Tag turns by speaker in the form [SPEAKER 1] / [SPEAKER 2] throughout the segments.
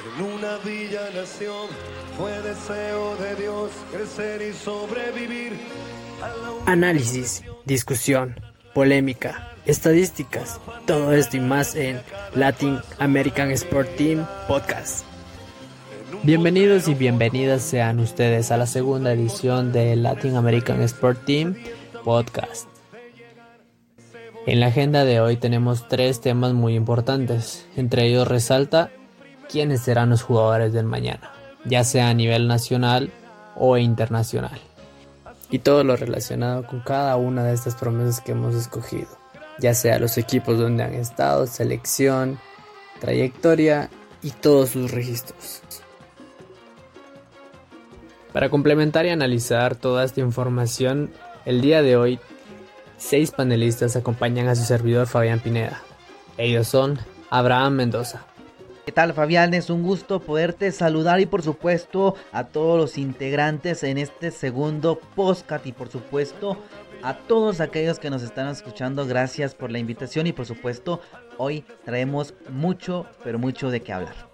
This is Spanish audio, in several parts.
[SPEAKER 1] En una villa nación fue deseo de Dios crecer y sobrevivir.
[SPEAKER 2] Análisis, discusión, polémica, estadísticas, todo esto y más en Latin American Sport Team Podcast.
[SPEAKER 3] Bienvenidos y bienvenidas sean ustedes a la segunda edición de Latin American Sport Team Podcast. En la agenda de hoy tenemos tres temas muy importantes. Entre ellos resalta quiénes serán los jugadores del mañana, ya sea a nivel nacional o internacional. Y todo lo relacionado con cada una de estas promesas que hemos escogido, ya sea los equipos donde han estado, selección, trayectoria y todos sus registros. Para complementar y analizar toda esta información, el día de hoy, seis panelistas acompañan a su servidor Fabián Pineda. Ellos son Abraham Mendoza.
[SPEAKER 4] ¿Qué tal Fabián? Es un gusto poderte saludar y por supuesto a todos los integrantes en este segundo podcast y por supuesto a todos aquellos que nos están escuchando. Gracias por la invitación y por supuesto hoy traemos mucho, pero mucho de qué hablar.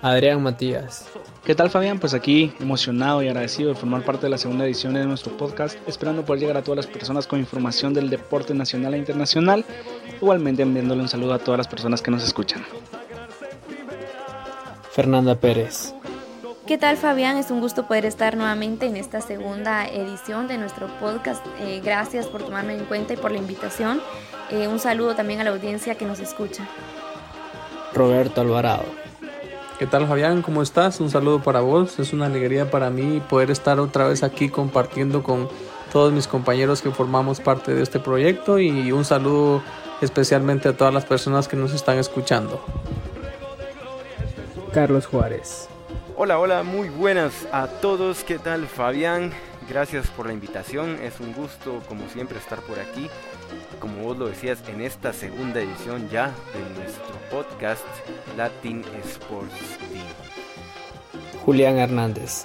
[SPEAKER 3] Adrián Matías.
[SPEAKER 5] ¿Qué tal Fabián? Pues aquí emocionado y agradecido de formar parte de la segunda edición de nuestro podcast, esperando poder llegar a todas las personas con información del deporte nacional e internacional, igualmente enviándole un saludo a todas las personas que nos escuchan.
[SPEAKER 3] Fernanda Pérez.
[SPEAKER 6] ¿Qué tal Fabián? Es un gusto poder estar nuevamente en esta segunda edición de nuestro podcast. Eh, gracias por tomarme en cuenta y por la invitación. Eh, un saludo también a la audiencia que nos escucha.
[SPEAKER 3] Roberto Alvarado.
[SPEAKER 7] ¿Qué tal Fabián? ¿Cómo estás? Un saludo para vos. Es una alegría para mí poder estar otra vez aquí compartiendo con todos mis compañeros que formamos parte de este proyecto y un saludo especialmente a todas las personas que nos están escuchando.
[SPEAKER 3] Carlos Juárez.
[SPEAKER 8] Hola, hola, muy buenas a todos. ¿Qué tal Fabián? Gracias por la invitación. Es un gusto como siempre estar por aquí como vos lo decías, en esta segunda edición ya de nuestro podcast Latin Sports Team.
[SPEAKER 3] Julián Hernández.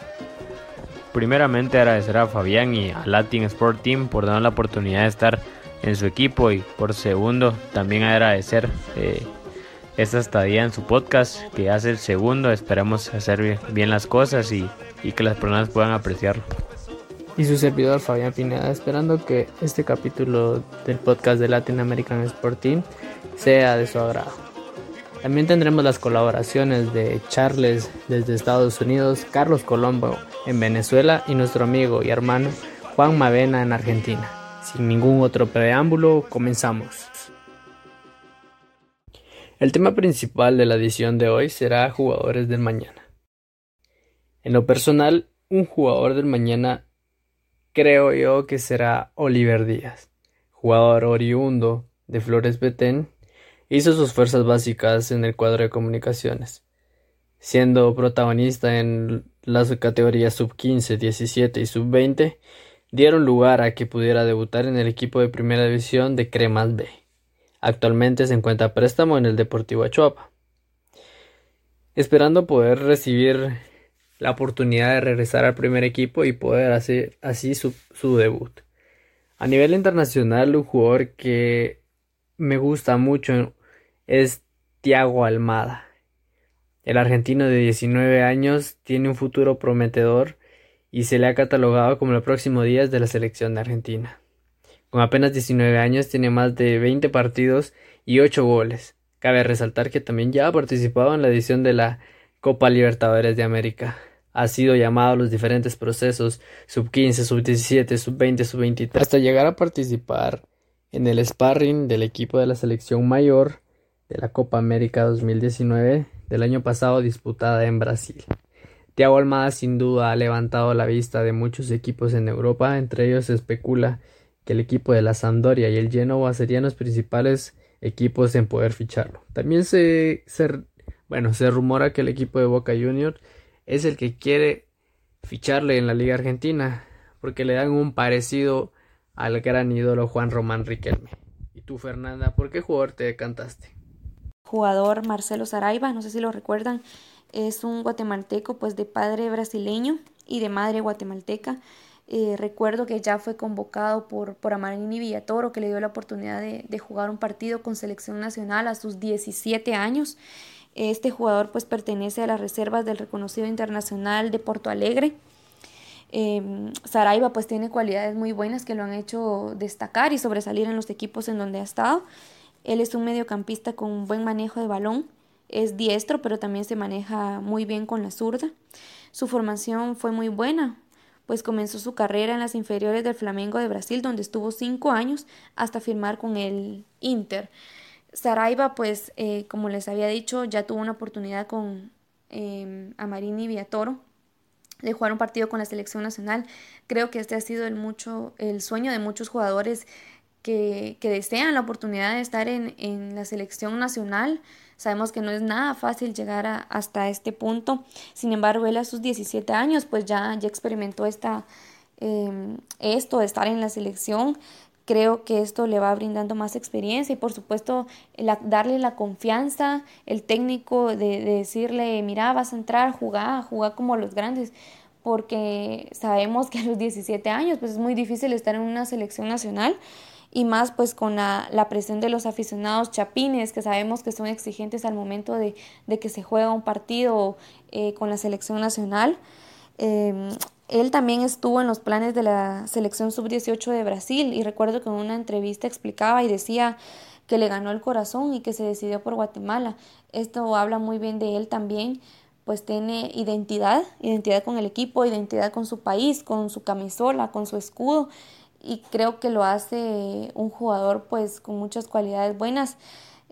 [SPEAKER 9] Primeramente agradecer a Fabián y a Latin Sport Team por darnos la oportunidad de estar en su equipo y por segundo también agradecer eh, esta estadía en su podcast que hace el segundo. Esperemos hacer bien las cosas y, y que las personas puedan apreciarlo
[SPEAKER 3] y su servidor Fabián Pineda, esperando que este capítulo del podcast de Latin American Sport Team sea de su agrado. También tendremos las colaboraciones de Charles desde Estados Unidos, Carlos Colombo en Venezuela y nuestro amigo y hermano Juan Mavena en Argentina. Sin ningún otro preámbulo, comenzamos. El tema principal de la edición de hoy será jugadores del mañana. En lo personal, un jugador del mañana creo yo que será Oliver Díaz, jugador oriundo de Flores Betén, hizo sus fuerzas básicas en el cuadro de comunicaciones, siendo protagonista en las categorías sub 15, 17 y sub 20, dieron lugar a que pudiera debutar en el equipo de primera división de Cremas B. Actualmente se encuentra préstamo en el Deportivo Achuapa. Esperando poder recibir la oportunidad de regresar al primer equipo y poder hacer así su, debut. A nivel internacional, un jugador que me gusta mucho es Thiago Almada. El argentino de 19 años tiene un futuro prometedor y se le ha catalogado como el próximo días de la selección de Argentina. Con apenas 19 años tiene más de 20 partidos y 8 goles. Cabe resaltar que también ya ha participado en la edición de la Copa Libertadores de América ha sido llamado a los diferentes procesos sub 15, sub 17, sub 20, sub 23 hasta llegar a participar en el sparring del equipo de la selección mayor de la Copa América 2019 del año pasado disputada en Brasil. Thiago Almada sin duda ha levantado la vista de muchos equipos en Europa, entre ellos se especula que el equipo de la Sampdoria y el Genoa serían los principales equipos en poder ficharlo. También se, bueno, se rumora que el equipo de Boca Juniors es el que quiere ficharle en la Liga Argentina, porque le dan un parecido al gran ídolo Juan Román Riquelme. ¿Y tú, Fernanda, por qué jugador te decantaste?
[SPEAKER 6] Jugador Marcelo Saraiva, no sé si lo recuerdan, es un guatemalteco pues de padre brasileño y de madre guatemalteca. Eh, recuerdo que ya fue convocado por, por Amarini Villatoro, que le dio la oportunidad de, de jugar un partido con selección nacional a sus 17 años Este jugador pues pertenece a las reservas del reconocido internacional de Porto Alegre. Eh, Saraiva pues tiene cualidades muy buenas que lo han hecho destacar y sobresalir en los equipos en donde ha estado. Él es un mediocampista con un buen manejo de balón, es diestro pero también se maneja muy bien con la zurda. Su formación fue muy buena, pues comenzó su carrera en las inferiores del Flamengo de Brasil, donde estuvo cinco años hasta firmar con el Inter. Saraiva, pues, eh, como les había dicho, ya tuvo una oportunidad con eh, Amarini Viatoro de jugar un partido con la selección nacional. Creo que este ha sido el, mucho, el sueño de muchos jugadores que, que desean la oportunidad de estar en, en, la selección nacional. Sabemos que no es nada fácil llegar a, hasta este punto. Sin embargo, él a sus 17 años pues ya, ya experimentó esta, eh, esto estar en la selección. Creo que esto le va brindando más experiencia y por supuesto darle la confianza, el técnico de, de, decirle, mira, vas a entrar, jugar, jugar como los grandes, porque sabemos que a los 17 años pues es muy difícil estar en una selección nacional y más pues con la, presión de los aficionados chapines que sabemos que son exigentes al momento de, de que se juega un partido eh, con la selección nacional. Eh, él también estuvo en los planes de la selección sub-18 de Brasil y recuerdo que en una entrevista explicaba y decía que le ganó el corazón y que se decidió por Guatemala. Esto habla muy bien de él también, pues tiene identidad, identidad con el equipo, identidad con su país, con su camisola, con su escudo y creo que lo hace un jugador pues con muchas cualidades buenas.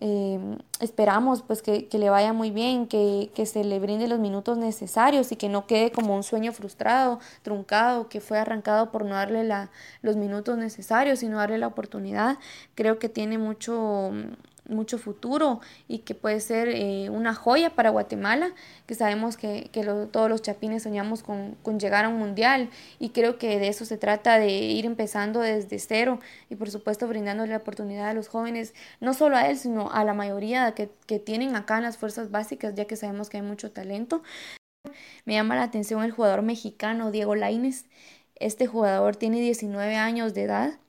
[SPEAKER 6] Eh, esperamos pues que, que, le vaya muy bien, que, que, se le brinde los minutos necesarios y que no quede como un sueño frustrado, truncado, que fue arrancado por no darle la, los minutos necesarios y no darle la oportunidad. Creo que tiene mucho, mucho futuro y que puede ser eh, una joya para Guatemala, que sabemos que, que todos los chapines soñamos con, con, llegar a un mundial y creo que de eso se trata, de ir empezando desde cero y por supuesto brindándole la oportunidad a los jóvenes, no solo a él, sino a la mayoría que, que tienen acá en las fuerzas básicas, ya que sabemos que hay mucho talento. Me llama la atención el jugador mexicano Diego Laines. Este jugador tiene 19 años de edad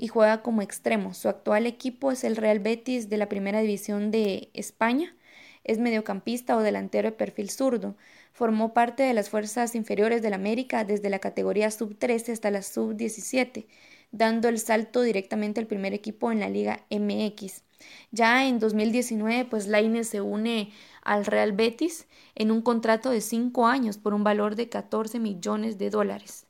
[SPEAKER 6] y juega como extremo. Su actual equipo es el Real Betis de la Primera División de España. Es mediocampista o delantero de perfil zurdo. Formó parte de las fuerzas inferiores del América desde la categoría sub-13 hasta la sub-17, dando el salto directamente al primer equipo en la Liga MX. Ya en 2019, pues Lainez se une al Real Betis en un contrato de cinco años por un valor de 14 millones de dólares.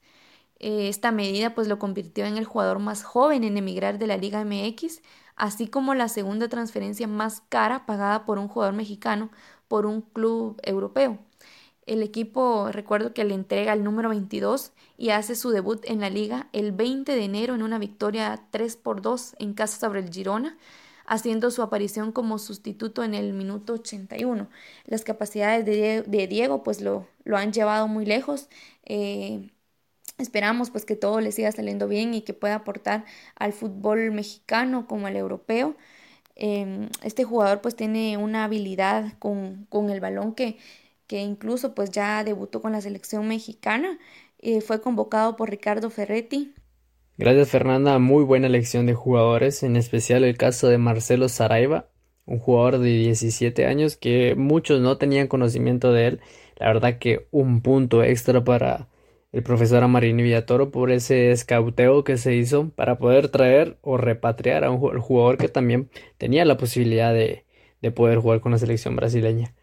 [SPEAKER 6] Eh, esta medida pues lo convirtió en el jugador más joven en emigrar de la Liga MX, así como la segunda transferencia más cara pagada por un jugador mexicano por un club europeo. El equipo, recuerdo que le entrega el número 22 y hace su debut en la liga el 20 de enero en una victoria 3 por 2 en casa sobre el Girona, haciendo su aparición como sustituto en el minuto 81. Las capacidades de Diego, pues lo, lo, han llevado muy lejos. Eh, Esperamos pues que todo le siga saliendo bien y que pueda aportar al fútbol mexicano como al europeo. Eh, este jugador pues tiene una habilidad con, con el balón que, que, incluso pues ya debutó con la selección mexicana. Eh, fue convocado por Ricardo Ferretti.
[SPEAKER 3] Gracias Fernanda, muy buena elección de jugadores, en especial el caso de Marcelo Saraiva, un jugador de 17 años que muchos no tenían conocimiento de él. La verdad que un punto extra para el profesor Amarini Villatoro por ese escauteo que se hizo para poder traer o repatriar a un jugador que también tenía la posibilidad de, de poder jugar con la selección brasileña.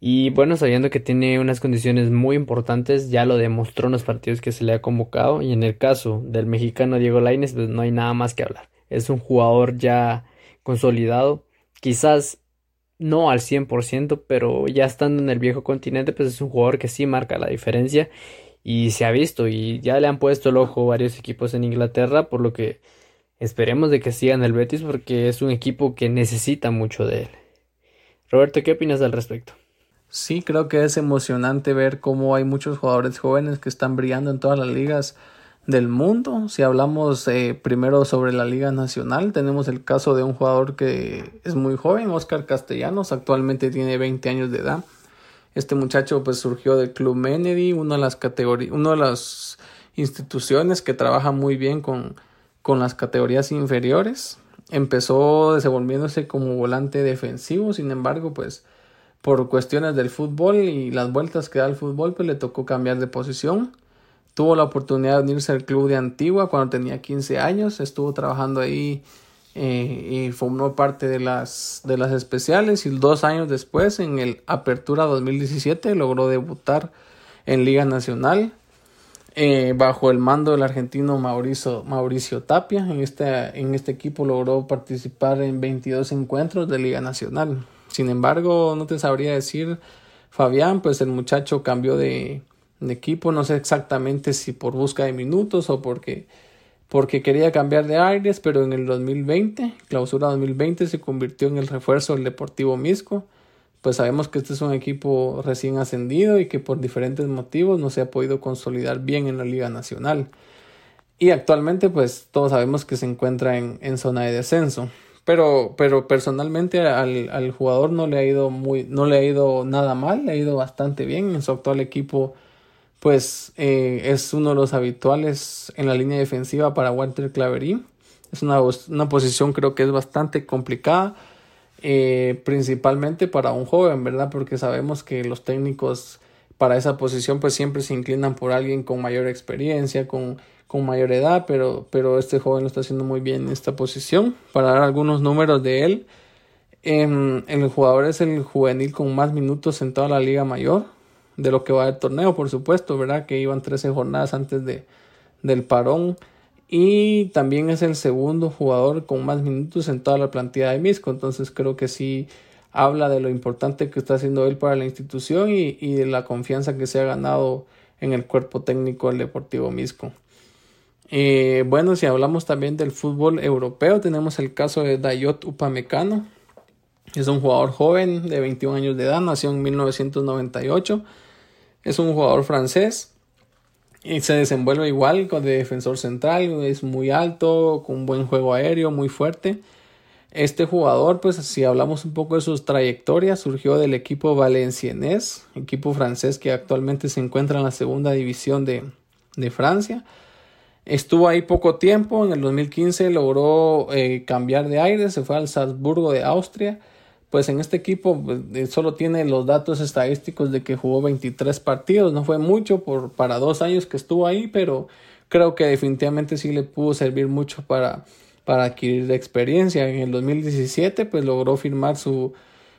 [SPEAKER 3] Y bueno, sabiendo que tiene unas condiciones muy importantes, ya lo demostró en los partidos que se le ha convocado. Y en el caso del mexicano Diego Lainez, pues no hay nada más que hablar. Es un jugador ya consolidado, quizás no al 100%, pero ya estando en el viejo continente, pues es un jugador que sí marca la diferencia y se ha visto y ya le han puesto el ojo varios equipos en Inglaterra, por lo que esperemos de que sigan el Betis porque es un equipo que necesita mucho de él. Roberto, ¿qué opinas al respecto?
[SPEAKER 7] Sí, creo que es emocionante ver cómo hay muchos jugadores jóvenes que están brillando en todas las ligas del mundo. Si hablamos eh, primero sobre la Liga Nacional, tenemos el caso de un jugador que es muy joven, Oscar Castellanos, actualmente tiene 20 años de edad este muchacho pues surgió del Club Menedy, una de las una de las instituciones que trabaja muy bien con, con las categorías inferiores. Empezó desenvolviéndose como volante defensivo, sin embargo, pues por cuestiones del fútbol y las vueltas que da el fútbol, pues le tocó cambiar de posición. Tuvo la oportunidad de unirse al club de Antigua cuando tenía 15 años, estuvo trabajando ahí eh, y formó parte de las, de las especiales y dos años después, en el Apertura 2017, logró debutar en Liga Nacional eh, bajo el mando del argentino Mauricio, Mauricio Tapia. En este, en este equipo logró participar en 22 encuentros de Liga Nacional. Sin embargo, no te sabría decir, Fabián, pues el muchacho cambió de, de equipo, no sé exactamente si por busca de minutos o porque porque quería cambiar de aires, pero en el 2020, clausura 2020, se convirtió en el refuerzo del Deportivo Misco. Pues sabemos que este es un equipo recién ascendido y que por diferentes motivos no se ha podido consolidar bien en la Liga Nacional. Y actualmente, pues todos sabemos que se encuentra en, en zona de descenso. Pero, pero personalmente al, al, jugador no le ha ido muy, no le ha ido nada mal, le ha ido bastante bien. En su actual equipo pues eh, es uno de los habituales en la línea defensiva para Walter Claverín. Es una, una posición creo que es bastante complicada, eh, principalmente para un joven, ¿verdad? Porque sabemos que los técnicos para esa posición pues siempre se inclinan por alguien con mayor experiencia, con, con mayor edad, pero, pero este joven lo está haciendo muy bien en esta posición. Para dar algunos números de él, em, el jugador es el juvenil con más minutos en toda la liga mayor, de lo que va el torneo, por supuesto, ¿verdad? Que iban 13 jornadas antes de, del parón. Y también es el segundo jugador con más minutos en toda la plantilla de Misco. Entonces creo que sí habla de lo importante que está haciendo él para la institución y, y de la confianza que se ha ganado en el cuerpo técnico del Deportivo Misco. Eh, bueno, si hablamos también del fútbol europeo, tenemos el caso de Dayot Upamecano. Es un jugador joven de 21 años de edad, nació en 1998 es un jugador francés y se desenvuelve igual con de defensor central, es muy alto, con un buen juego aéreo, muy fuerte. Este jugador, pues si hablamos un poco de sus trayectorias, surgió del equipo Valenciennes, equipo francés que actualmente se encuentra en la segunda división de, de Francia. Estuvo ahí poco tiempo, en el 2015 logró eh, cambiar de aire, se fue al Salzburgo de Austria pues en este equipo pues, eh, solo tiene los datos estadísticos de que jugó 23 partidos, no fue mucho por, para dos años que estuvo ahí, pero creo que definitivamente sí le pudo servir mucho para, para adquirir experiencia. En el 2017 pues logró firmar su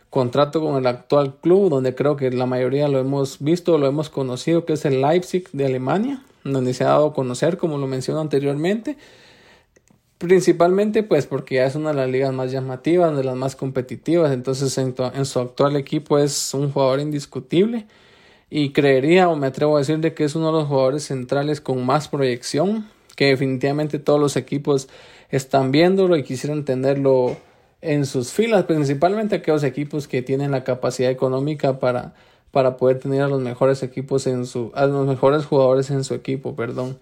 [SPEAKER 7] contrato con el actual club, donde creo que la mayoría lo hemos visto, lo hemos conocido, que es el Leipzig de Alemania, donde se ha dado a conocer, como lo mencioné anteriormente. Principalmente pues porque ya es una de las ligas más llamativas, de las más competitivas, entonces en, su actual equipo es un jugador indiscutible. Y creería o me atrevo a decir de que es uno de los jugadores centrales con más proyección, que definitivamente todos los equipos están viéndolo y quisieran tenerlo en sus filas, principalmente aquellos equipos que tienen la capacidad económica para, para poder tener a los mejores equipos en su, a los mejores jugadores en su equipo, perdón.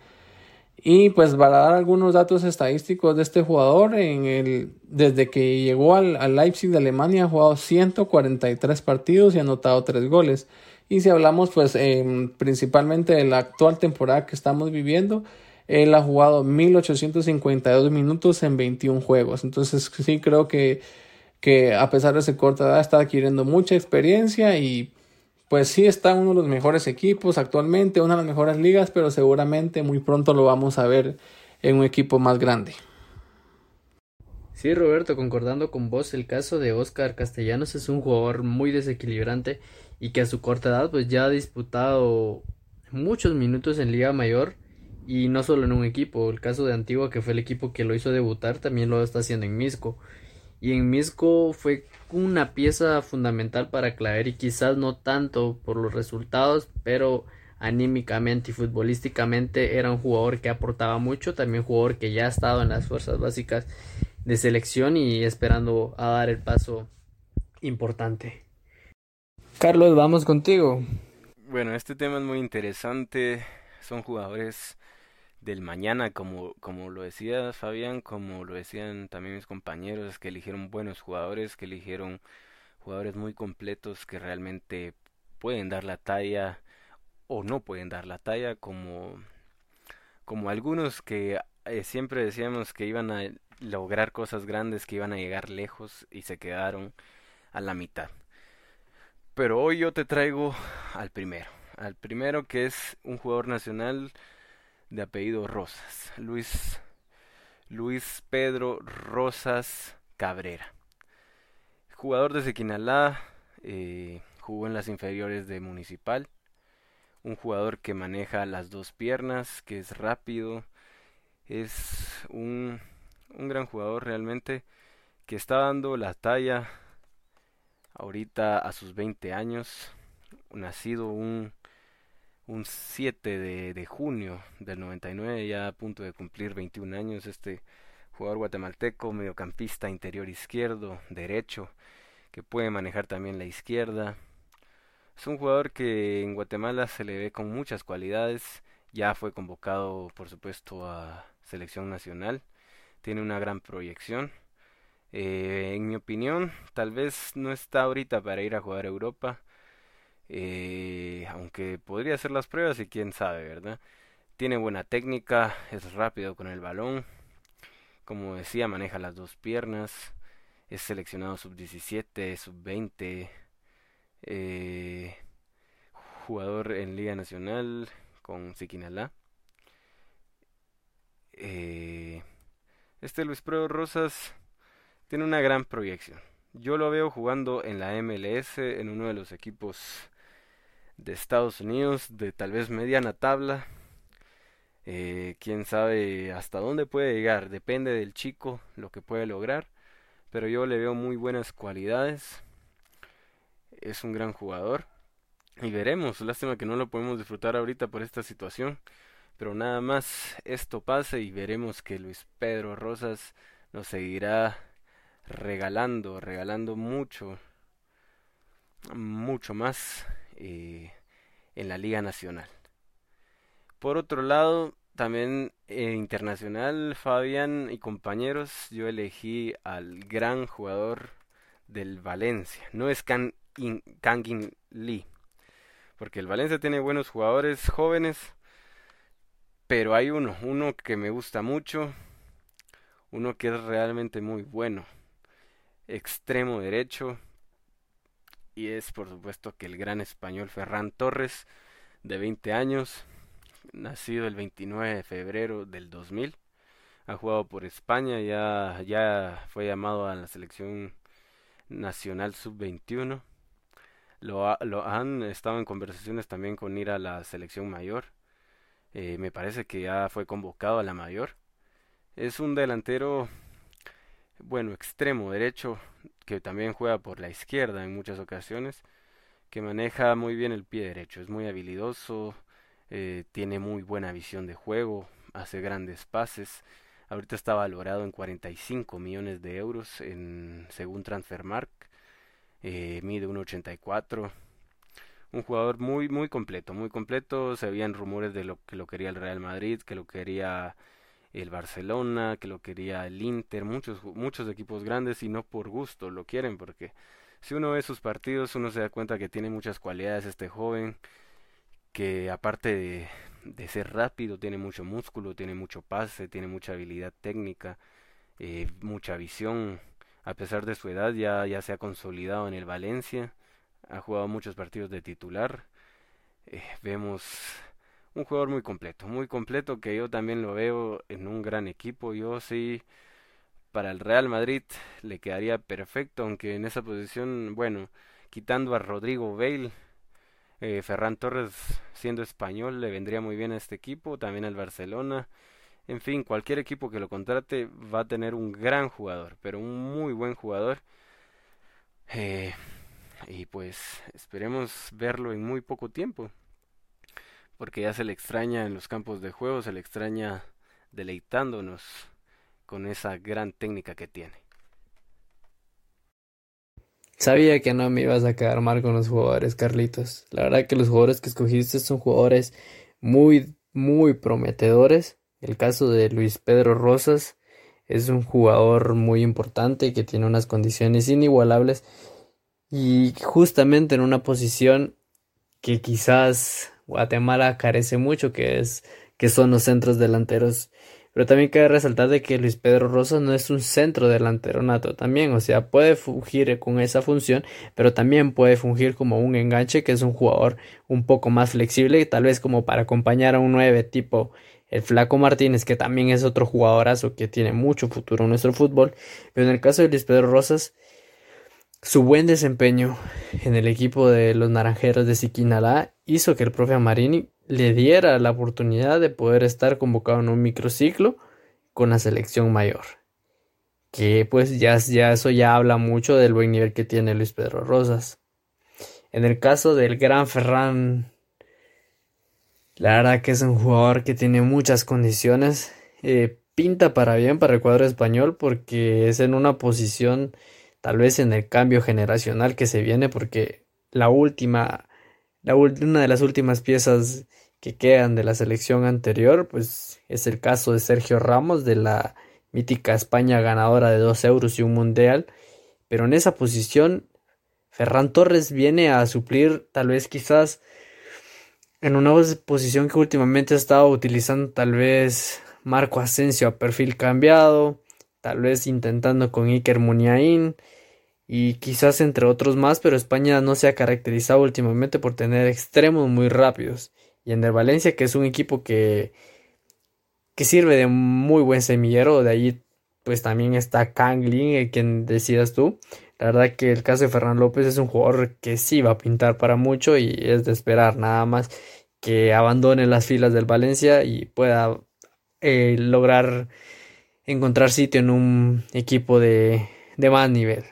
[SPEAKER 7] Y pues para dar algunos datos estadísticos de este jugador, en el, desde que llegó al, al Leipzig de Alemania ha jugado 143 partidos y ha anotado 3 goles. Y si hablamos pues eh, principalmente de la actual temporada que estamos viviendo, él ha jugado 1852 minutos en 21 juegos. Entonces sí creo que, que a pesar de su corta edad está adquiriendo mucha experiencia y pues sí está uno de los mejores equipos actualmente, una de las mejores ligas, pero seguramente muy pronto lo vamos a ver en un equipo más grande.
[SPEAKER 3] Sí, Roberto, concordando con vos, el caso de Oscar Castellanos es un jugador muy desequilibrante y que a su corta edad pues ya ha disputado muchos minutos en Liga Mayor y no solo en un equipo, el caso de Antigua que fue el equipo que lo hizo debutar también lo está haciendo en Misco y en Misco fue una pieza fundamental para Claver y quizás no tanto por los resultados, pero anímicamente y futbolísticamente era un jugador que aportaba mucho, también jugador que ya ha estado en las fuerzas básicas de selección y esperando a dar el paso importante. Carlos, vamos contigo.
[SPEAKER 8] Bueno, este tema es muy interesante. Son jugadores del mañana, como, como lo decía Fabián, como lo decían también mis compañeros, que eligieron buenos jugadores, que eligieron jugadores muy completos que realmente pueden dar la talla o no pueden dar la talla, como, como algunos que eh, siempre decíamos que iban a lograr cosas grandes, que iban a llegar lejos y se quedaron a la mitad. Pero hoy yo te traigo al primero, al primero que es un jugador nacional de apellido Rosas, Luis Luis Pedro Rosas Cabrera. Jugador de Sequinalá, eh, jugó en las inferiores de Municipal. Un jugador que maneja las dos piernas, que es rápido. Es un, un gran jugador realmente que está dando la talla ahorita a sus 20 años. Nacido un un 7 de, junio del 99, ya a punto de cumplir 21 años, este jugador guatemalteco, mediocampista interior izquierdo, derecho, que puede manejar también la izquierda. Es un jugador que en Guatemala se le ve con muchas cualidades, ya fue convocado por supuesto a selección nacional, tiene una gran proyección. Eh, en mi opinión, tal vez no está ahorita para ir a jugar a Europa, eh, aunque podría hacer las pruebas y quién sabe, ¿verdad? Tiene buena técnica, es rápido con el balón. Como decía, maneja las dos piernas. Es seleccionado sub-17, sub-20. Eh, jugador en Liga Nacional con Siquinalá. Eh, este Luis Pro Rosas tiene una gran proyección. Yo lo veo jugando en la MLS, en uno de los equipos de Estados Unidos, de tal vez mediana tabla. Eh, quién sabe hasta dónde puede llegar, depende del chico lo que puede lograr. Pero yo le veo muy buenas cualidades. Es un gran jugador. Y veremos, lástima que no lo podemos disfrutar ahorita por esta situación. Pero nada más esto pase y veremos que Luis Pedro Rosas nos seguirá regalando, regalando mucho, mucho más eh, en la Liga Nacional. Por otro lado, también en internacional, Fabián y compañeros, yo elegí al gran jugador del Valencia. No es Kangin Lee, porque el Valencia tiene buenos jugadores jóvenes, pero hay uno, uno que me gusta mucho, uno que es realmente muy bueno. Extremo derecho, y es por supuesto que el gran español Ferran Torres, de 20 años, nacido el 29 de febrero del 2000, ha jugado por España, ya, ya fue llamado a la selección nacional sub-21. Lo, lo, han estado en conversaciones también con ir a la selección mayor. Eh, me parece que ya fue convocado a la mayor. Es un delantero, bueno, extremo derecho, que también juega por la izquierda en muchas ocasiones, que maneja muy bien el pie derecho, es muy habilidoso, eh, tiene muy buena visión de juego, hace grandes pases. Ahorita está valorado en 45 millones de euros en, según Transfermark. Eh, mide 1.84. Un jugador muy, muy completo, muy completo. Se habían rumores de lo que lo quería el Real Madrid, que lo quería el Barcelona, que lo quería el Inter, muchos, muchos equipos grandes y no por gusto lo quieren, porque si uno ve sus partidos uno se da cuenta que tiene muchas cualidades este joven, que aparte de, ser rápido, tiene mucho músculo, tiene mucho pase, tiene mucha habilidad técnica, eh, mucha visión, a pesar de su edad ya, ya se ha consolidado en el Valencia, ha jugado muchos partidos de titular, eh, vemos un jugador muy completo, muy completo que yo también lo veo en un gran equipo. Yo sí, para el Real Madrid le quedaría perfecto, aunque en esa posición, bueno, quitando a Rodrigo Bale, eh, Ferran Torres siendo español le vendría muy bien a este equipo, también al Barcelona. En fin, cualquier equipo que lo contrate va a tener un gran jugador, pero un muy buen jugador. Eh, y pues esperemos verlo en muy poco tiempo porque ya se le extraña en los campos de juego, se le extraña deleitándonos con esa gran técnica que tiene.
[SPEAKER 3] Sabía que no me ibas a quedar mal con los jugadores, Carlitos. La verdad que los jugadores que escogiste son jugadores muy, muy prometedores. El caso de Luis Pedro Rosas es un jugador muy importante que tiene unas condiciones inigualables y justamente en una posición que quizás Guatemala carece mucho, que es que son los centros delanteros. Pero también cabe resaltar de que Luis Pedro Rosas no es un centro delantero nato también, o sea, puede fungir con esa función, pero también puede fungir como un enganche, que es un jugador un poco más flexible, tal vez como para acompañar a un 9 tipo el Flaco Martínez, que también es otro jugadorazo que tiene mucho futuro en nuestro fútbol, pero en el caso de Luis Pedro Rosas, su buen desempeño en el equipo de los Naranjeros de Siquinalá hizo que el profe Amarini le diera la oportunidad de poder estar convocado en un microciclo con la selección mayor. Que pues ya, ya eso ya habla mucho del buen nivel que tiene Luis Pedro Rosas. En el caso del gran Ferran, la verdad que es un jugador que tiene muchas condiciones. Eh, pinta para bien para el cuadro español porque es en una posición tal vez en el cambio generacional que se viene porque la última una de las últimas piezas que quedan de la selección anterior, pues es el caso de Sergio Ramos, de la mítica España ganadora de dos euros y un mundial. Pero en esa posición, Ferran Torres viene a suplir tal vez quizás en una posición que últimamente ha estado utilizando tal vez Marco Asensio a perfil cambiado, tal vez intentando con Iker Muniain y quizás entre otros más, pero España no se ha caracterizado últimamente por tener extremos muy rápidos. Y en el Valencia, que es un equipo que, que sirve de muy buen semillero, de ahí pues también está Kanglin, el quien decidas tú. La verdad que el caso de Fernán López es un jugador que sí va a pintar para mucho y es de esperar nada más que abandone las filas del Valencia y pueda eh, lograr encontrar sitio en un equipo de, de más nivel.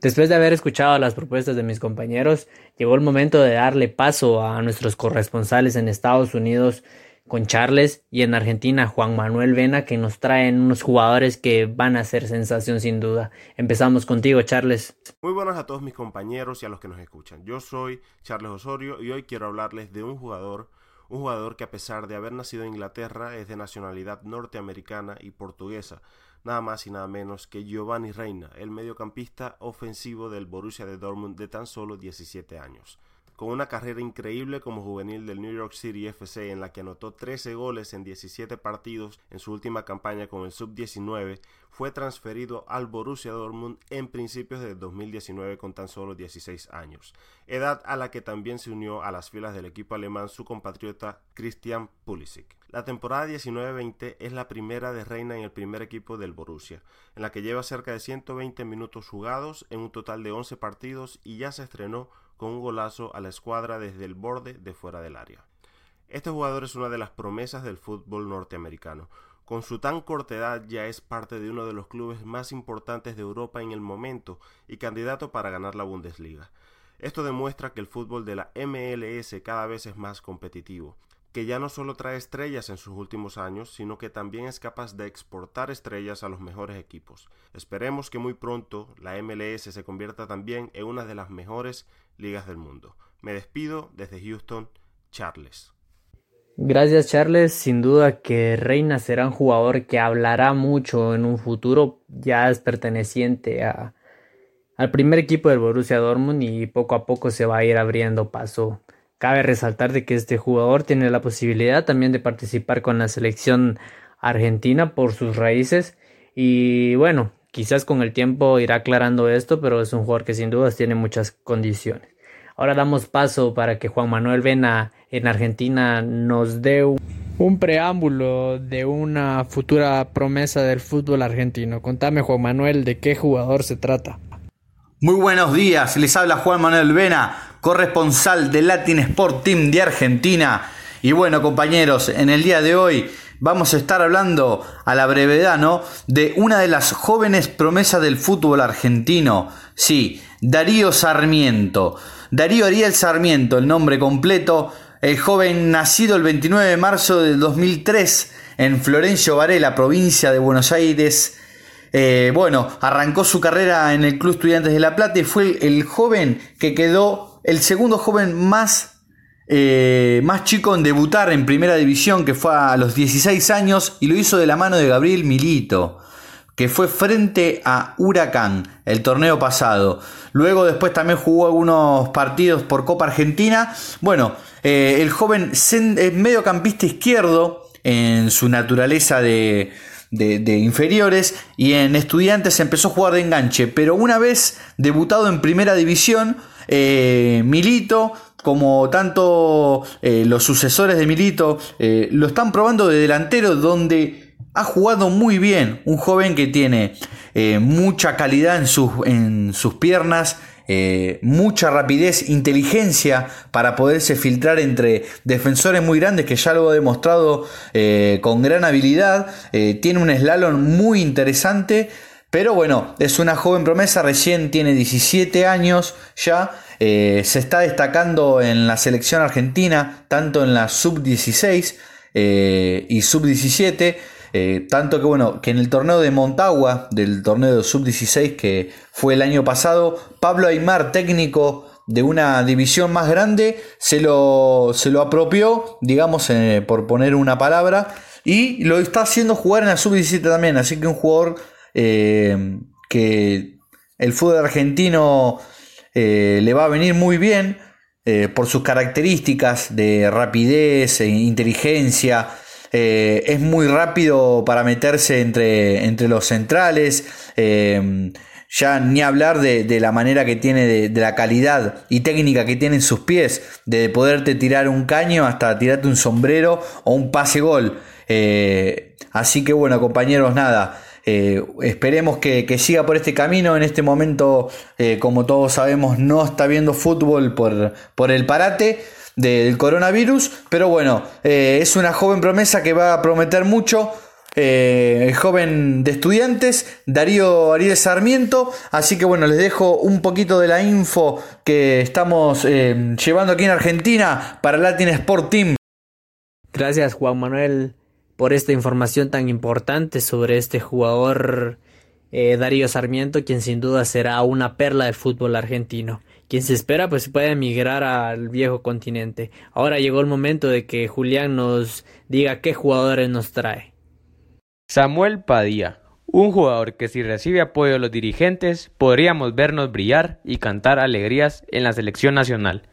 [SPEAKER 3] Después de haber escuchado las propuestas de mis compañeros, llegó el momento de darle paso a nuestros corresponsales en Estados Unidos con Charles y en Argentina Juan Manuel Vena que nos traen unos jugadores que van a ser sensación sin duda. Empezamos contigo Charles.
[SPEAKER 10] Muy buenas a todos mis compañeros y a los que nos escuchan. Yo soy Charles Osorio y hoy quiero hablarles de un jugador, un jugador que a pesar de haber nacido en Inglaterra es de nacionalidad norteamericana y portuguesa nada más y nada menos que Giovanni Reina, el mediocampista ofensivo del Borussia de Dortmund de tan solo 17 años. Con una carrera increíble como juvenil del New York City FC en la que anotó 13 goles en 17 partidos en su última campaña con el Sub-19, fue transferido al Borussia Dortmund en principios de 2019 con tan solo 16 años, edad a la que también se unió a las filas del equipo alemán su compatriota Christian Pulisic. La temporada 19-20 es la primera de Reina en el primer equipo del Borussia, en la que lleva cerca de 120 minutos jugados en un total de 11 partidos y ya se estrenó con un golazo a la escuadra desde el borde de fuera del área. Este jugador es una de las promesas del fútbol norteamericano. Con su tan corta edad ya es parte de uno de los clubes más importantes de Europa en el momento y candidato para ganar la Bundesliga. Esto demuestra que el fútbol de la MLS cada vez es más competitivo, que ya no solo trae estrellas en sus últimos años, sino que también es capaz de exportar estrellas a los mejores equipos. Esperemos que muy pronto la MLS se convierta también en una de las mejores ligas del mundo. Me despido desde Houston, Charles.
[SPEAKER 3] Gracias Charles, sin duda que Reina será un jugador que hablará mucho en un futuro, ya es perteneciente a, al primer equipo del Borussia Dortmund y poco a poco se va a ir abriendo paso Cabe resaltar de que este jugador tiene la posibilidad también de participar con la selección argentina por sus raíces y bueno, quizás con el tiempo irá aclarando esto, pero es un jugador que sin dudas tiene muchas condiciones. Ahora damos paso para que Juan Manuel Vena en Argentina nos dé un, un preámbulo de una futura promesa del fútbol argentino. Contame Juan Manuel de qué jugador se trata.
[SPEAKER 11] Muy buenos días, les habla Juan Manuel Vena, corresponsal del Latin Sport Team de Argentina. Y bueno, compañeros, en el día de hoy vamos a estar hablando a la brevedad, ¿no? De una de las jóvenes promesas del fútbol argentino. Sí, Darío Sarmiento. Darío Ariel Sarmiento, el nombre completo. El joven nacido el 29 de marzo del 2003 en Florencio Varela, provincia de Buenos Aires, eh, bueno, arrancó su carrera en el Club Estudiantes de La Plata y fue el, joven que quedó el segundo joven más, eh, más chico en debutar en primera división, que fue a los 16 años y lo hizo de la mano de Gabriel Milito que fue frente a Huracán el torneo pasado. Luego después también jugó algunos partidos por Copa Argentina. Bueno, eh, el joven mediocampista izquierdo en su naturaleza de, inferiores y en estudiantes empezó a jugar de enganche, pero una vez debutado en primera división, eh, Milito, como tanto eh, los sucesores de Milito, eh, lo están probando de delantero donde ha jugado muy bien, un joven que tiene mucha calidad en sus, en sus piernas, mucha rapidez, inteligencia para poderse filtrar entre defensores muy grandes que ya lo ha demostrado con gran habilidad. Tiene un slalom muy interesante. Pero bueno, es una joven promesa, recién tiene 17 años ya. se está destacando en la selección argentina, tanto en la sub-16 y sub-17. Eh, tanto que bueno, que en el torneo de Montagua, del torneo de sub-16 que fue el año pasado, Pablo Aymar, técnico de una división más grande, se lo, se lo apropió, digamos, eh, por poner una palabra, y lo está haciendo jugar en la sub-17 también. Así que un jugador eh, que el fútbol argentino le va a venir muy bien por sus características de rapidez, e inteligencia, eh, es muy rápido para meterse entre, entre los centrales. Eh, ya ni hablar de, la manera que tiene, de, la calidad y técnica que tiene en sus pies, de poderte tirar un caño hasta tirarte un sombrero o un pase gol. Eh, así que bueno, compañeros, nada. Esperemos que, siga por este camino. En este momento, como todos sabemos, no está viendo fútbol por, por el parate del coronavirus. Pero bueno, eh, es una joven promesa que va a prometer mucho. Eh, joven de estudiantes, Darío Ariel Sarmiento. Así que bueno, les dejo un poquito de la info que estamos eh, llevando aquí en Argentina para Latin Sport Team.
[SPEAKER 2] Gracias Juan Manuel por esta información tan importante sobre este jugador Darío Sarmiento, quien sin duda será una perla del fútbol argentino quien se espera pues puede emigrar al viejo continente. Ahora llegó el momento de que Julián nos diga qué jugadores nos trae.
[SPEAKER 9] Samuel Padilla, un jugador que si recibe apoyo de los dirigentes podríamos vernos brillar y cantar alegrías en la selección nacional.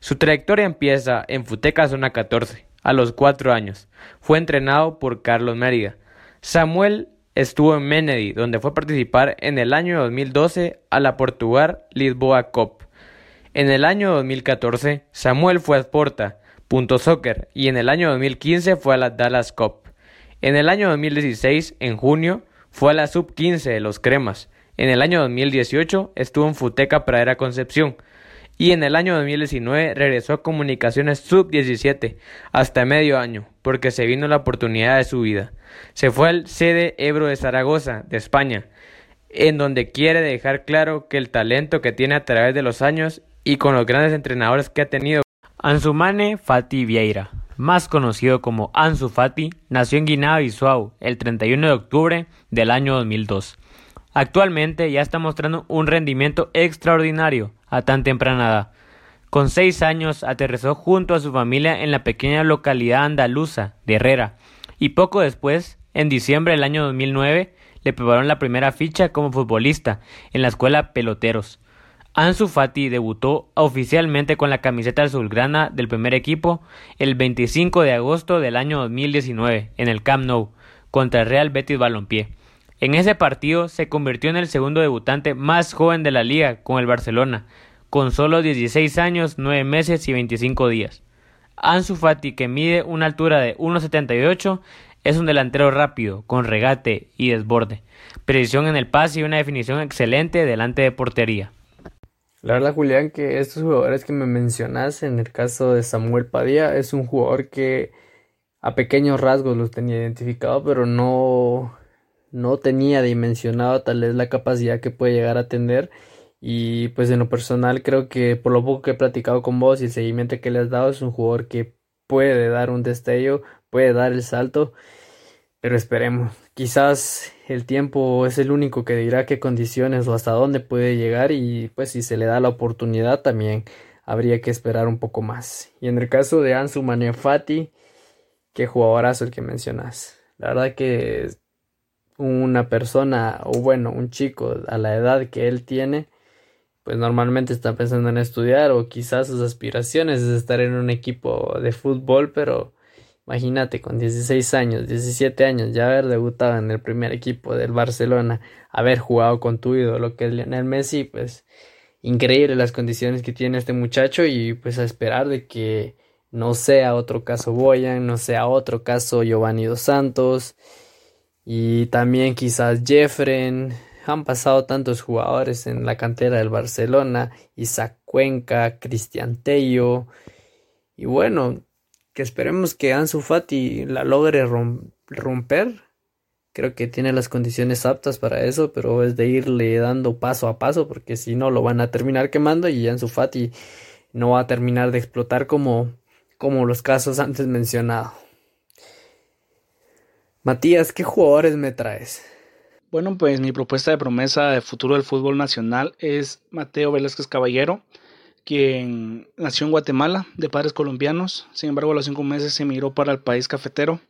[SPEAKER 9] Su trayectoria empieza en Futeca Zona 14, a los 4 años. Fue entrenado por Carlos Mérida. Samuel estuvo en Menedy, donde fue a participar en el año 2012 a la Portugal Lisboa Cup. En el año 2014, Samuel fue a Sporta, Punto Soccer, y en el año 2015 fue a la Dallas Cup. En el año 2016, en junio, fue a la Sub-15 de los Cremas. En el año 2018 estuvo en Futeca Pradera Concepción. Y en el año 2019 regresó a Comunicaciones Sub-17 hasta medio año, porque se vino la oportunidad de su vida. Se fue al sede Ebro de Zaragoza, de España, en donde quiere dejar claro que el talento que tiene a través de los años y con los grandes entrenadores que ha tenido. Ansumane Fati Vieira, más conocido como Ansu Fati, nació en Guinea-Bissau el 31 de octubre del año 2002. Actualmente ya está mostrando un rendimiento extraordinario a tan temprana edad. Con seis años aterrizó junto a su familia en la pequeña localidad andaluza de Herrera y poco después, en diciembre del año 2009, le prepararon la primera ficha como futbolista en la escuela Peloteros. Ansu Fati debutó oficialmente con la camiseta azulgrana del primer equipo el 25 de agosto del año 2019 en el Camp Nou contra el Real Betis Balompié. En ese partido se convirtió en el segundo debutante más joven de la liga con el Barcelona, con solo 16 años, 9 meses y 25 días. Ansu Fati, que mide una altura de 1,78, es un delantero rápido, con regate y desborde, precisión en el pase y una definición excelente delante de portería.
[SPEAKER 3] La verdad, Julián, que estos jugadores que me mencionas, en el caso de Samuel Padilla, es un jugador que a pequeños rasgos los tenía identificado, pero no, no tenía dimensionado tal vez la capacidad que puede llegar a tener. Y pues en lo personal creo que por lo poco que he platicado con vos y el seguimiento que le has dado, es un jugador que puede dar un destello, puede dar el salto, pero esperemos. Quizás el tiempo es el único que dirá qué condiciones o hasta dónde puede llegar y pues si se le da la oportunidad también habría que esperar un poco más. Y en el caso de Ansu Manefati, qué jugadorazo el que mencionas. La verdad que una persona o bueno, un chico a la edad que él tiene, pues normalmente está pensando en estudiar o quizás sus aspiraciones es estar en un equipo de fútbol, pero Imagínate, con 16 años, 17 años, ya haber debutado en el primer equipo del Barcelona, haber jugado con tu ídolo que es Lionel Messi, pues increíble las condiciones que tiene este muchacho y pues a esperar de que no sea otro caso Boyan, no sea otro caso Giovanni Dos Santos y también quizás Jeffren. Han pasado tantos jugadores en la cantera del Barcelona, Isaac Cuenca, Cristian Tello y bueno, que esperemos que Ansu Fati la logre romper. Creo que tiene las condiciones aptas para eso, pero es de irle dando paso a paso, porque si no lo van a terminar quemando y Ansu Fati no va a terminar de explotar como, como los casos antes mencionados. Matías, ¿qué jugadores me traes?
[SPEAKER 5] Bueno, pues mi propuesta de promesa de futuro del fútbol nacional es Mateo Velázquez Caballero, quien nació en Guatemala de padres colombianos, sin embargo a los cinco meses se emigró para el país cafetero.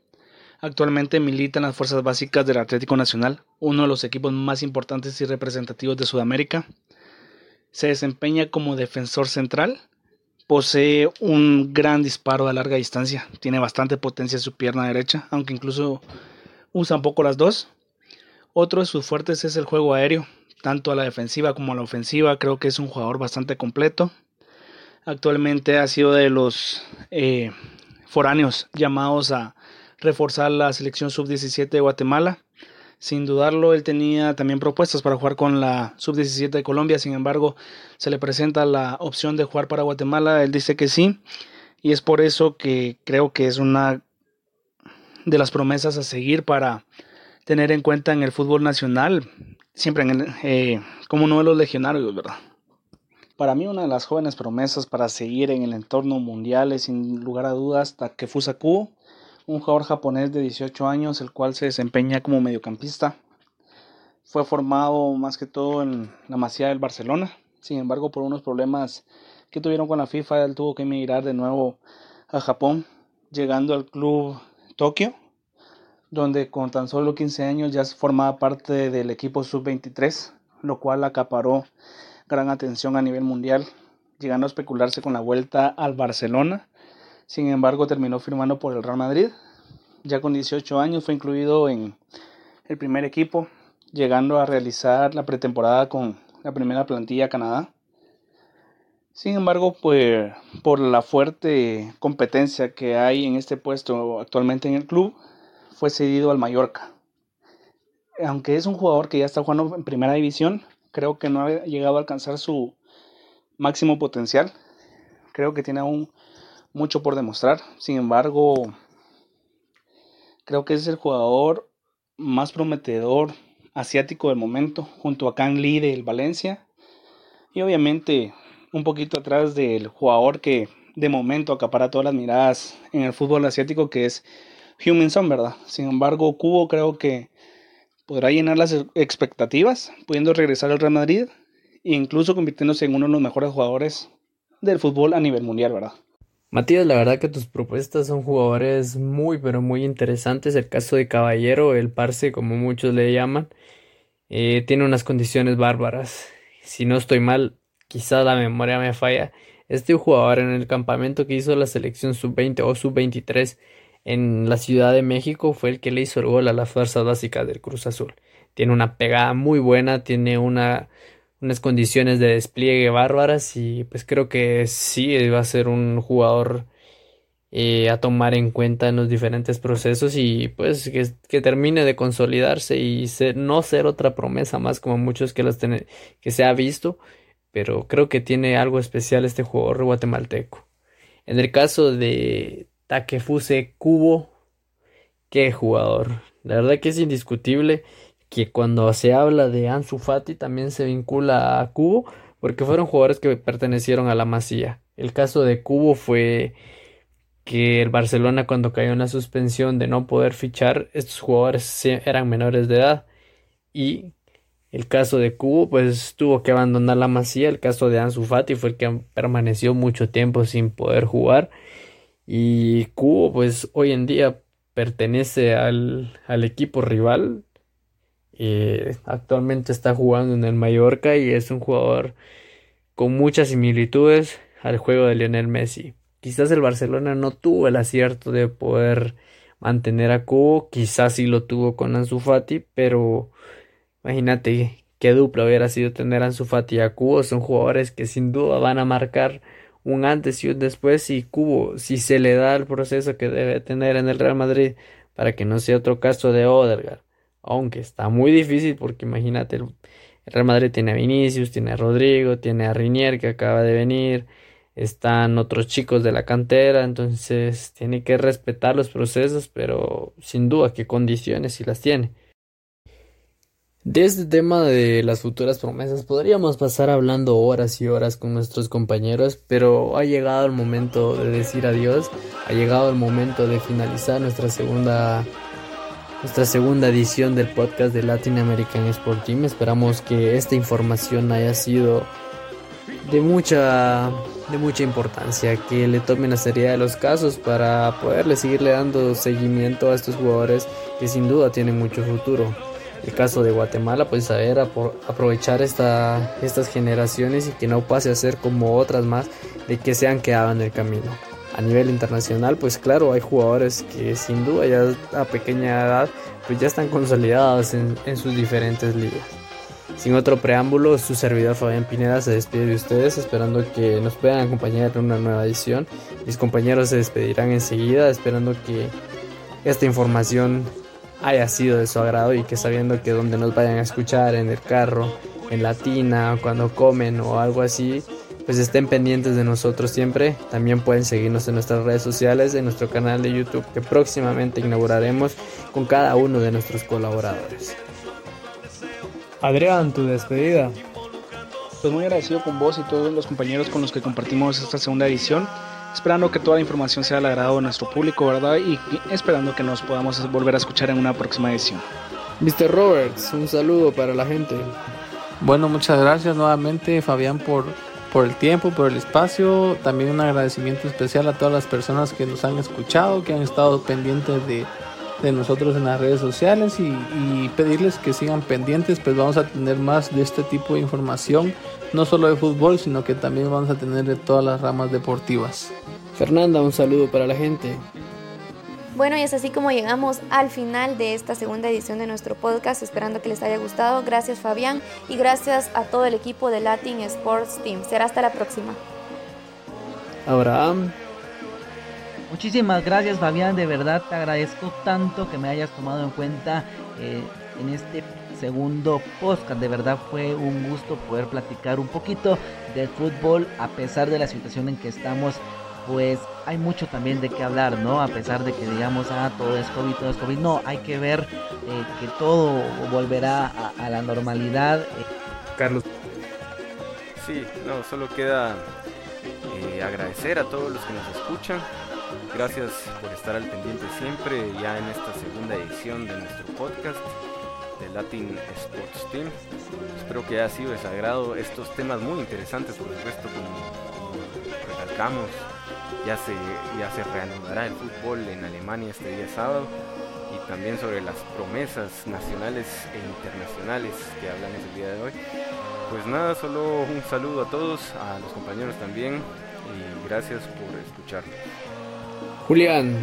[SPEAKER 5] Actualmente milita en las fuerzas básicas del Atlético Nacional, uno de los equipos más importantes y representativos de Sudamérica. Se desempeña como defensor central, posee un gran disparo a larga distancia, tiene bastante potencia en su pierna derecha, aunque incluso usa un poco las dos. Otro de sus fuertes es el juego aéreo, tanto a la defensiva como a la ofensiva. Creo que es un jugador bastante completo. Actualmente ha sido de los eh, foráneos llamados a reforzar la selección sub-17 de Guatemala. Sin dudarlo, él tenía también propuestas para jugar con la sub-17 de Colombia. Sin embargo, se le presenta la opción de jugar para Guatemala. Él dice que sí. Y es por eso que creo que es una de las promesas a seguir para tener en cuenta en el fútbol nacional siempre eh, como uno de los legionarios, ¿verdad? Para mí una de las jóvenes promesas para seguir en el entorno mundial es sin lugar a dudas Takefusa Kubo, un jugador japonés de 18 años el cual se desempeña como mediocampista. Fue formado más que todo en la Masía del Barcelona, sin embargo por unos problemas que tuvieron con la FIFA él tuvo que emigrar de nuevo a Japón, llegando al club Tokio donde con tan solo 15 años ya formaba parte del equipo sub-23, lo cual acaparó gran atención a nivel mundial, llegando a especularse con la vuelta al Barcelona. Sin embargo, terminó firmando por el Real Madrid. Ya con 18 años fue incluido en el primer equipo, llegando a realizar la pretemporada con la primera plantilla Canadá. Sin embargo, pues, por la fuerte competencia que hay en este puesto actualmente en el club, fue cedido al Mallorca. Aunque es un jugador que ya está jugando en primera división, creo que no ha llegado a alcanzar su máximo potencial. Creo que tiene aún mucho por demostrar. Sin embargo, creo que es el jugador más prometedor asiático del momento, junto a Kang Lee del Valencia. Y obviamente un poquito atrás del jugador que de momento acapara todas las miradas en el fútbol asiático, que es Huminson, ¿verdad? Sin embargo, Cubo creo que podrá llenar las expectativas, pudiendo regresar al Real Madrid e incluso convirtiéndose en uno de los mejores jugadores del fútbol a nivel mundial, ¿verdad?
[SPEAKER 3] Matías, la verdad que tus propuestas son jugadores muy, pero muy interesantes. El caso de Caballero, el Parse, como muchos le llaman, eh, tiene unas condiciones bárbaras. Si no estoy mal, quizá la memoria me falla. Este jugador en el campamento que hizo la selección sub-20 o sub-23 en la Ciudad de México fue el que le hizo el gol a las fuerzas básicas del Cruz Azul. Tiene una pegada muy buena, tiene una, unas condiciones de despliegue bárbaras y pues creo que sí va a ser un jugador eh, a tomar en cuenta en los diferentes procesos y pues que, termine de consolidarse y no ser otra promesa más como muchos que, las que se ha visto, pero creo que tiene algo especial este jugador guatemalteco. En el caso de, Takefuse Kubo, qué jugador. La verdad que es indiscutible que cuando se habla de Ansu Fati también se vincula a Kubo porque fueron jugadores que pertenecieron a la Masía. El caso de Kubo fue que el Barcelona cuando cayó en la suspensión de no poder fichar, estos jugadores eran menores de edad y el caso de Kubo pues tuvo que abandonar la Masía, el caso de Ansu Fati fue el que permaneció mucho tiempo sin poder jugar y Cubo, pues hoy en día pertenece al, equipo rival. Eh, actualmente está jugando en el Mallorca y es un jugador con muchas similitudes al juego de Lionel Messi. quizás el Barcelona no tuvo el acierto de poder mantener a Cubo, quizás sí lo tuvo con Ansu Fati, pero imagínate qué dupla hubiera sido tener a Ansu Fati y a Cubo, son jugadores que sin duda van a marcar un antes y un después y Cubo, si se le da el proceso que debe tener en el Real Madrid para que no sea otro caso de Odegaard, aunque está muy difícil porque imagínate el Real Madrid tiene a Vinicius, tiene a Rodrigo, tiene a Rinier que acaba de venir, están otros chicos de la cantera, entonces tiene que respetar los procesos, pero sin duda que condiciones si las tiene. De este tema de las futuras promesas podríamos pasar hablando horas y horas con nuestros compañeros, pero ha llegado el momento de decir adiós, ha llegado el momento de finalizar nuestra segunda nuestra segunda edición del podcast de Latin American Sport Team. Esperamos que esta información haya sido de mucha de mucha importancia, que le tomen la seriedad de los casos para poderle seguirle dando seguimiento a estos jugadores que sin duda tienen mucho futuro. El caso de Guatemala, pues saber aprovechar esta, estas generaciones y que no pase a ser como otras más de que se han quedado en el camino. A nivel internacional, pues claro, hay jugadores que sin duda ya a pequeña edad pues ya están consolidados en, en sus diferentes ligas. Sin otro preámbulo, su servidor Fabián Pineda se despide de ustedes esperando que nos puedan acompañar en una nueva edición. Mis compañeros se despedirán enseguida esperando que esta información haya sido de su agrado y que sabiendo que donde nos vayan a escuchar en el carro, en la tina, cuando comen o algo así, pues estén pendientes de nosotros siempre. También pueden seguirnos en nuestras redes sociales, en nuestro canal de YouTube que próximamente inauguraremos con cada uno de nuestros colaboradores. Adrián, tu despedida.
[SPEAKER 5] Pues muy agradecido con vos y todos los compañeros con los que compartimos esta segunda edición. Esperando que toda la información sea al agrado de nuestro público, ¿verdad? Y esperando que nos podamos volver a escuchar en una próxima edición.
[SPEAKER 3] Mr. Roberts, un saludo para la gente.
[SPEAKER 7] Bueno, muchas gracias nuevamente, Fabián, por, por el tiempo, por el espacio. También un agradecimiento especial a todas las personas que nos han escuchado, que han estado pendientes de, de nosotros en las redes sociales y, y, pedirles que sigan pendientes, pues vamos a tener más de este tipo de información, no solo de fútbol, sino que también vamos a tener de todas las ramas deportivas.
[SPEAKER 3] Fernanda, un saludo para la gente.
[SPEAKER 6] Bueno, y es así como llegamos al final de esta segunda edición de nuestro podcast, esperando que les haya gustado. Gracias Fabián y gracias a todo el equipo de Latin Sports Team. Será hasta la próxima.
[SPEAKER 3] Abraham.
[SPEAKER 4] Muchísimas gracias Fabián, de verdad te agradezco tanto que me hayas tomado en cuenta eh, en este segundo podcast. De verdad fue un gusto poder platicar un poquito de fútbol a pesar de la situación en que estamos. Pues hay mucho también de qué hablar, ¿no? A pesar de que digamos, ah, todo es COVID, todo es COVID. No, hay que ver eh, que todo volverá a, a la normalidad. Eh.
[SPEAKER 3] Carlos.
[SPEAKER 8] Sí, no, solo queda eh, agradecer a todos los que nos escuchan. Gracias por estar al pendiente siempre, ya en esta segunda edición de nuestro podcast de Latin Sports Team. Espero que haya sido de sagrado estos temas muy interesantes, por supuesto, como, como recalcamos. Ya se, ya se reanudará el fútbol en Alemania este día sábado y también sobre las promesas nacionales e internacionales que hablan el día de hoy. Pues nada, solo un saludo a todos, a los compañeros también y gracias por escucharnos.
[SPEAKER 3] Julián.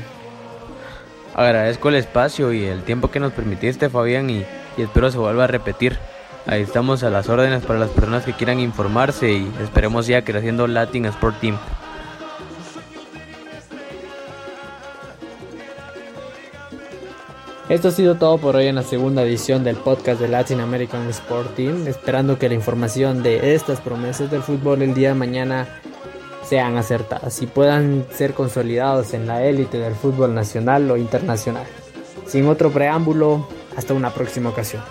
[SPEAKER 9] Agradezco el espacio y el tiempo que nos permitiste, Fabián, y, y, espero se vuelva a repetir. Ahí estamos a las órdenes para las personas que quieran informarse y esperemos ya creciendo Latin Sport Team.
[SPEAKER 3] Esto ha sido todo por hoy en la segunda edición del podcast de Latin American Sport Team, esperando que la información de estas promesas del fútbol el día de mañana sean acertadas y puedan ser consolidados en la élite del fútbol nacional o internacional. Sin otro preámbulo, hasta una próxima ocasión.